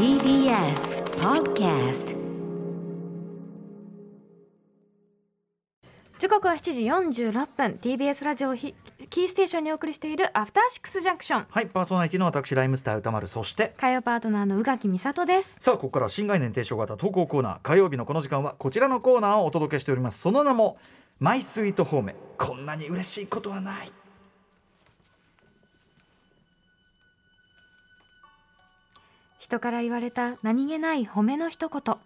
TBS Podcast 時刻は7時46分。TBS ラジオひキーステーションにお送りしているアフターシックスジャンクションはいパーソナリティの私ライムスター歌丸。そして火曜パートナーの宇垣美里です。さあここから新概念提唱型投稿コーナー火曜日のこの時間はこちらのコーナーをお届けしております。その名もマイスイートホーム。こんなに嬉しいことはない人から言われた何気ない褒めの一言。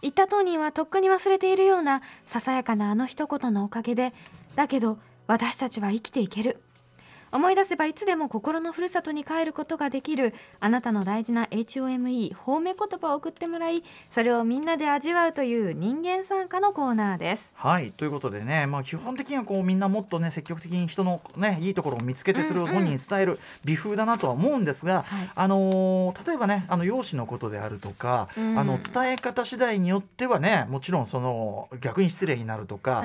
言った当人はとっくに忘れているようなささやかなあの一言のおかげでだけど私たちは生きていける。思い出せばいつでも心のふるさとに帰ることができるあなたの大事な HOME 褒め言葉を送ってもらいそれをみんなで味わうという人間参加のコーナーです。はいということでね、まあ、基本的にはこうみんなもっとね積極的に人の、ね、いいところを見つけてそれを本人に伝える美風だなとは思うんですが、はい。あのー例えばねあの容姿のことであるとか、うん。あの伝え方次第によってはねもちろんその逆に失礼になるとか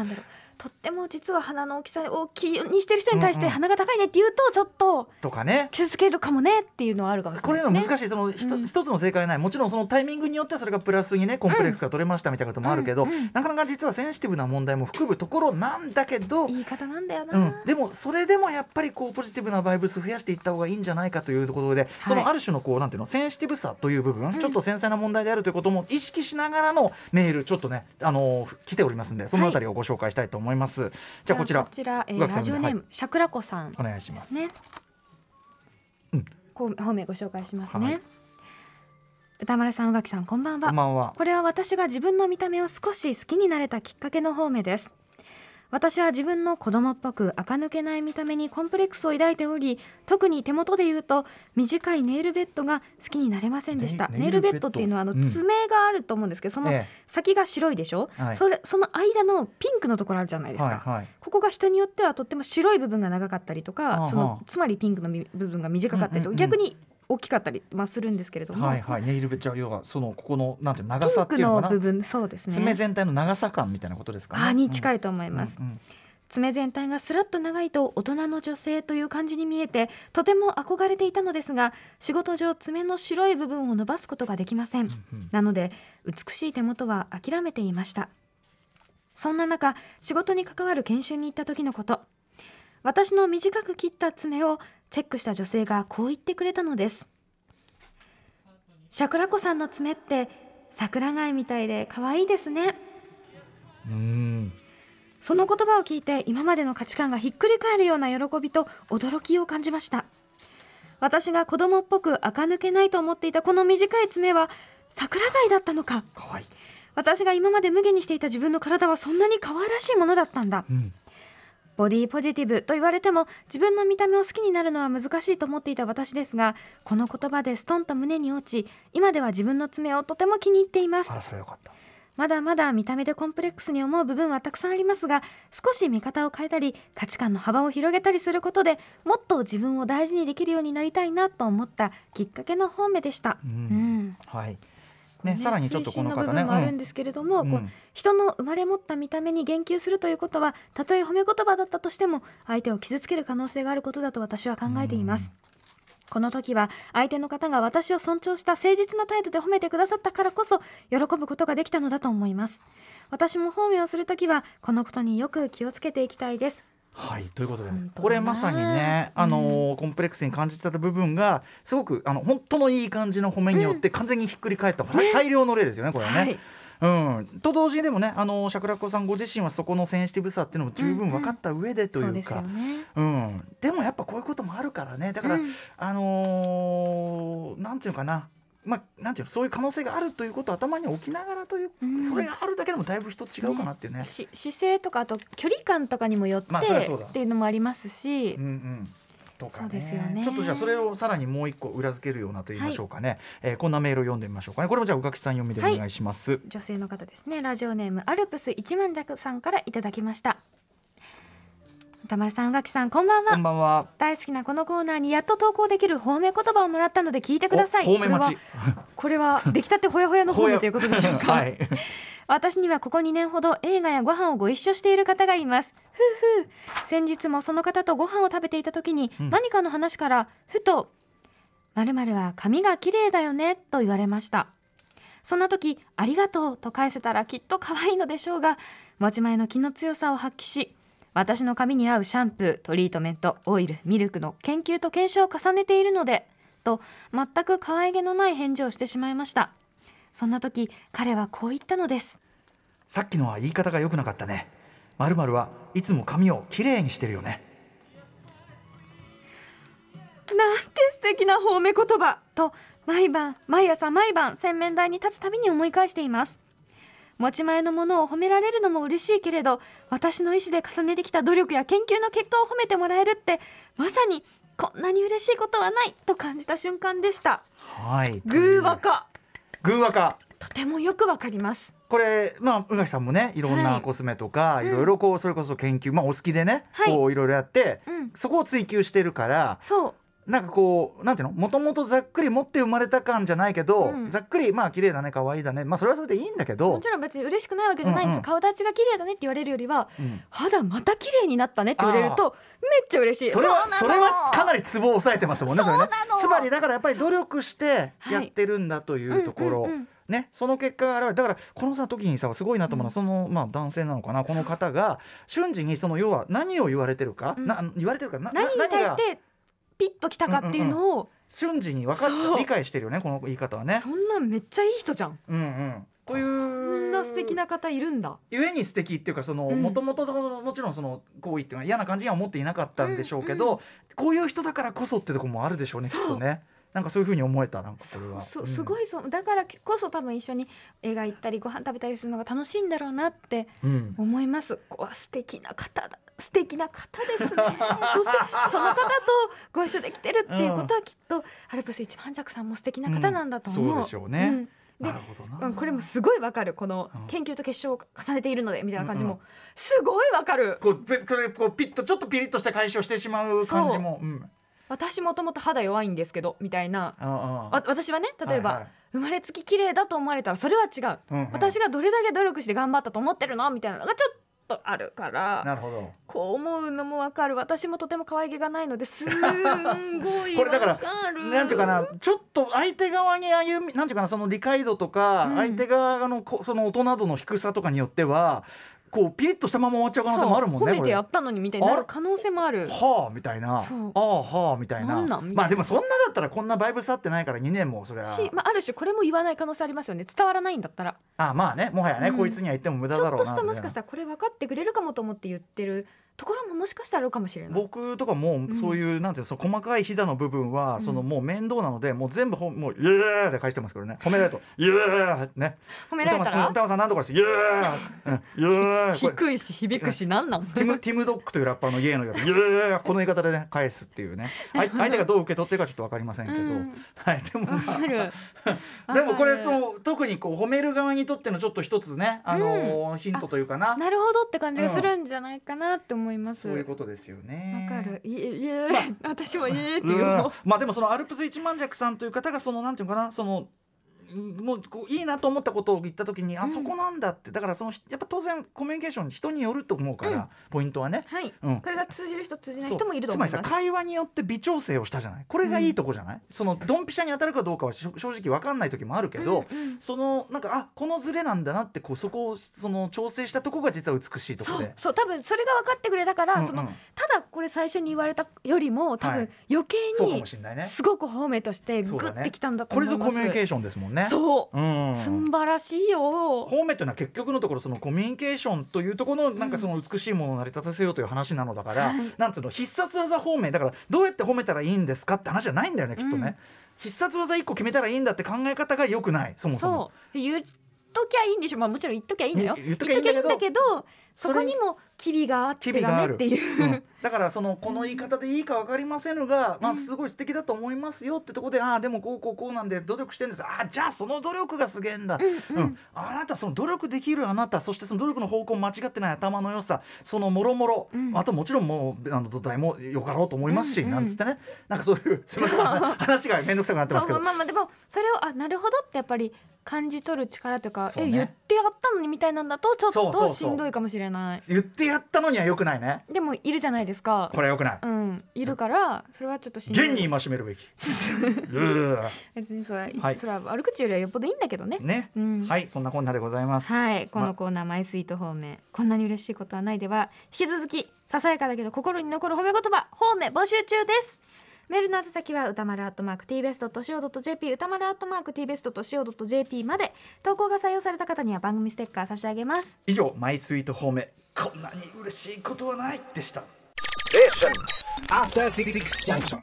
とっても実は鼻の大きさを大きいにしてる人に対して鼻が高いねって言うとちょっととかね。傷つけるかもねっていうのはあるかもしれこれないですね。の難しい。そのひとうん。一つの正解はない。もちろんそのタイミングによってはそれがプラスにねコンプレックスが取れましたみたいなこともあるけど、うん。うんなかなか実はセンシティブな問題も含むところなんだけど、言い方なんだよな。うん、でもそれでもやっぱりこうポジティブなバイブス増やしていった方がいいんじゃないかというところで、そのある種のこうなんていうのセンシティブさという部分、ちょっと繊細な問題であるということも意識しながらのメールちょっとねあの来ておりますんでそのあたりをご紹介したいと思います。じゃあこちらこちら、えーラジオネーム、はシャクラコさんお願いします。ね。うんこう方面ご紹介しますね。はい歌丸さん、宇垣さん、こんばんは。こんばんは。これは私が自分の見た目を少し好きになれたきっかけの方面です私は自分の子供っぽく垢抜けない見た目にコンプレックスを抱いており特に手元で言うと短いネイルベッドが好きになれませんでした。ネイネイルベッドっていうのはあのうん。爪があると思うんですけどそのえ先が白いでしょ、はい。それその間のピンクのところあるじゃないえですか、はいはい。ここが人によってはとっても白い部分が長かったりとかそのつまりピンクのみ部分が短かったりとか、逆に大きかったりまあするんですけれども、はいはい、ネイルじゃあ要はそのここのなんて長さっていうのか部分そうですね。爪全体の長さ感みたいなことですかね？あに近いいと思います、うんうん。爪全体がスラッと長いと大人の女性という感じに見えてとても憧れていたのですが仕事上爪の白い部分を伸ばすことができません、うん。なので美しい手元は諦めていました。そんな中仕事に関わる研修に行った時のこと私の短く切った爪をチェックした女性がこう言ってくれたのです。桜子さんの爪って桜貝みたいで可愛いですね。うん。その言葉を聞いて今までの価値観がひっくり返るような喜びと驚きを感じました。私が子供っぽく垢抜けないと思っていたこの短い爪は桜貝だったのか。私が今まで無下にしていた自分の体はそんなに可愛らしいものだったんだ。うんボディポジティブと言われても自分の見た目を好きになるのは難しいと思っていた私ですがこの言葉でストンと胸に落ち今では自分の爪をとても気に入っていますあらそれはよかった。まだまだ見た目でコンプレックスに思う部分はたくさんありますが少し見方を変えたり価値観の幅を広げたりすることでもっと自分を大事にできるようになりたいなと思ったきっかけの方面でした。ううんんはい。ねさらにちょっとこの方ね。の部分もあるんですけれども、うんこう人の生まれ持った見た目に言及するということはたとえ褒め言葉だったとしても相手を傷つける可能性があることだと私は考えています。この時は相手の方が私を尊重した誠実な態度で褒めてくださったからこそ喜ぶことができたのだと思います私も褒めをする時はこのことによく気をつけていきたいですはいということでこれまさにねあのーコンプレックスに感じてた部分がすごくあの本当のいい感じの褒めによって完全にひっくり返った、最良の例ですよねこれはね。はい。うん、と同時にでもねあの釈楽子さんご自身はそこのセンシティブさっていうのも十分分かった上でといううか、うん、でもやっぱこういうこともあるからね。だから、うん。あのーなんていうのかなまあ、なんていうのそういう可能性があるということを頭に置きながらという、うん。それがあるだけでもだいぶ人違うかなっていうね。し姿勢とかあと距離感とかにもよって、まあそうだ。っていうのもありますし、うんうん。とかそうですよね。ちょっとじゃあそれをさらにもう一個裏付けるようなと言いましょうかね、えーこんなメールを読んでみましょうかね。これもじゃあ宇垣さん読みでお願いします、女性の方ですね。ラジオネームアルプス一万弱さんからいただきました歌丸さん宇垣さんこんばんは。こんばんは。大好きなこのコーナーにやっと投稿できる褒め言葉をもらったので聞いてください。お褒め待ち。これはこれは出来たてほやほやの褒めということでしょうか、はい。私にはここ2年ほど映画やご飯をご一緒している方がいます。ふうふう。先日もその方とご飯を食べていた時に、うん。何かの話からふと〇〇は髪が綺麗だよねと言われました。そんな時ありがとうと返せたらきっと可愛いのでしょうが持ち前の気の強さを発揮し私の髪に合うシャンプートリートメントオイルミルクの研究と検証を重ねているのでと全く可愛げのない返事をしてしまいました。そんな時彼はこう言ったのです。さっきのは言い方が良くなかったね。まるはいつも髪をきれいにしてるよね。なんて素敵な褒め言葉。と毎晩毎朝毎晩洗面台に立つたびに思い返しています持ち前のものを褒められるのも嬉しいけれど私の意思で重ねてきた努力や研究の結果を褒めてもらえるってまさにこんなに嬉しいことはないと感じた瞬間でした。はい。グーワカグーワカとてもよくわかります。これまあ宇垣さんもねいろんはない。コスメとか、い、ろいろこうそれこそ研究まあお好きでね、はい。こういろいろやって、うん。そこを追求してるからそうなんかこうなんていうの？もともとざっくり持って生まれた感じゃないけど、うん。ざっくりまあ綺麗だね可愛いだね。まあそれはそれでいいんだけど。もちろん別に嬉しくないわけじゃないんです、うんうん。顔立ちが綺麗だねって言われるよりはうん。肌また綺麗になったねって言われるとめっちゃ嬉しい。それはそれはかなりツボを押さえてますもんねそれねそうなのつまりだからやっぱり努力してやってるんだというところ、うんうんうん。ね、その結果が現れだからこのさ時にさすごいなと思うのは、うん。その、まあ、男性なのかな？この方が瞬時にその要は何を言われてるか、うん。な言われてるか？な何に対しがてピッときたかっていうのを、瞬時に分かっ理解してるよねこの言い方はね。そんなんめっちゃいい人じゃん。うんうん、こうんな素敵な方いるんだ。ゆえに素敵っていうかそのうん。もともともちろんその行為っていうのは嫌な感じには思っていなかったんでしょうけど、うんうこういう人だからこそってとこもあるでしょうねきっとね。なんかそういうふうに思えたなんかこれは。すうん。すごいそう。だからこそ多分一緒に映画行ったりご飯食べたりするのが楽しいんだろうなってうん。思います。こわ素敵な方だ。素敵な方ですね。そしてその方とご一緒できてるっていうことはきっと、アルプス一番尺さんも素敵な方なんだと思う、うんそうでしょうね。ん。でなるほどな。うん、これもすごいわかる。このうん研究と結晶を重ねているのでみたいな感じうん。うもすごいわかる。こうペこれこうピッとちょっとピリッとした解消してしまう感じも。うん私もともと肌弱いんですけどみたいな。ああわ私はね例えば、はいはい。生まれつき綺麗だと思われたらそれは違う、うんうん。私がどれだけ努力して頑張ったと思ってるの？みたいなのがちょっとあるからなるほど。こう思うのもわかる。私もとても可愛げがないのですんごい これだからなんていうかなちょっと相手側に歩みなんていうかなその理解度とか、うん。相手側のこその大人度の低さとかによってはこうピリッとしたまま終わっちゃう可能性もあるもんね。褒めてやったのにみたいになる可能性もある。はあみたいな。ああはあみたいな。まあでもそんなだったらこんなバイブス合ってないから2年もそれは。し、まあ、ある種これも言わない可能性ありますよね。伝わらないんだったら。あまあねもはやね、うん。こいつには言っても無駄ちだろうなょっとしたもしかしたららこれ分かってくれるかもと思って言ってるところももしかしたらあるかもしれない。僕とかもそういう、なんていうのその細かいひだの部分は、うん。そのもう面倒なのでもう全部ほもう「イエーイ!」で返してますからね。褒められると「イエーイ!」ね。褒められたら？歌間さん何とかですイエーイ!うん」イエー低いし響くし何なん？ティム ティムドッグというラッパーの家の言い方「イエーイ! 」この言い方でね返すっていうね。相相手がどう受け取ってるかちょっと分かりませんけど、うん。はいでもまあ。でもこれうそう特にこう褒める側にとってのちょっと一つね、あのーヒントというかな。なるほどって感じがするんじゃないかなって思います。そういうことですよね。わかる。いえいえ私もいえっていうまあでもそのアルプス一万尺さんという方がそのなんていうのかなそのうんもうこういいなと思ったことを言った時に、あうん。そこなんだって。だからそのやっぱ当然コミュニケーション人によると思うから、うん。ポイントはね。はい。うん。これが通じる人通じない人もいるとつまり思いますさ会話によって微調整をしたじゃない？これがいいとこじゃない、そのドンピシャに当たるかどうかは正直分かんない時もあるけど、うんうんそのなんかあこのズレなんだなってこうそこをその調整したとこが実は美しいとこそう。で。そう。多分それが分かってくれたから、うんうん。そのただこれ最初に言われたよりも多はい。分余計に。すごく褒めとしてグッてきたんだとこ思います。れぞコミュニケーションですもんね。そう、うん、素晴らしいよ。方面というのは結局のところそのコミュニケーションというところのなんかその美しいものを成り立たせようという話なのだから、はい。なんていうの必殺技方面だからどうやって褒めたらいいんですかって話じゃないんだよねきっとね、うん必殺技一個決めたらいいんだって考え方が良くないそもそも。そう。言っときゃいいんでしょ。まあもちろん言っときゃいいんだけど。言っときゃいいんだけどそこにも機微があって機微があるダメっていう、うん。だからそのこの言い方でいいか分かりませんが、まあ、すごい素敵だと思いますよってところで、ああでもこうこうこうなんで努力してるんです。ああじゃあその努力がすげえんだ、うんうん。あなたその努力できるあなたそしてその努力の方向間違ってない頭の良さそのもろもろうん。あともちろんもうあの土台もよかろうと思いますし、うんうん。なんつってね。なんかそういう すみません。話が面倒くさくなってますけど。まあまあでもそれをあなるほどってやっぱり感じ取る力とかね。え言ってやったのにみたいなんだとちょっとしんどいかもしれれない言ってやったのにはよくないね。でもいるじゃないですか。これはよくない。うん。いるからそれはちょっと信じ現に戒めるべき。う別にそれは、はい。それは悪口よりはよっぽどいいんだけどね。ーね、うん。はいそんなこんなでございます。はいこのコーナー「マイスイート方面。こんなに嬉しいことはない」では引き続きささやかだけど心に残る褒め言葉方面募集中ですメールの宛先は歌丸アットマーク tbest.co.jp 歌丸アットマーク tbest.co.jp まで。投稿が採用された方には番組ステッカー差し上げます。以上マイスイート方面。こんなに嬉しいことはないでした。After Six Junction.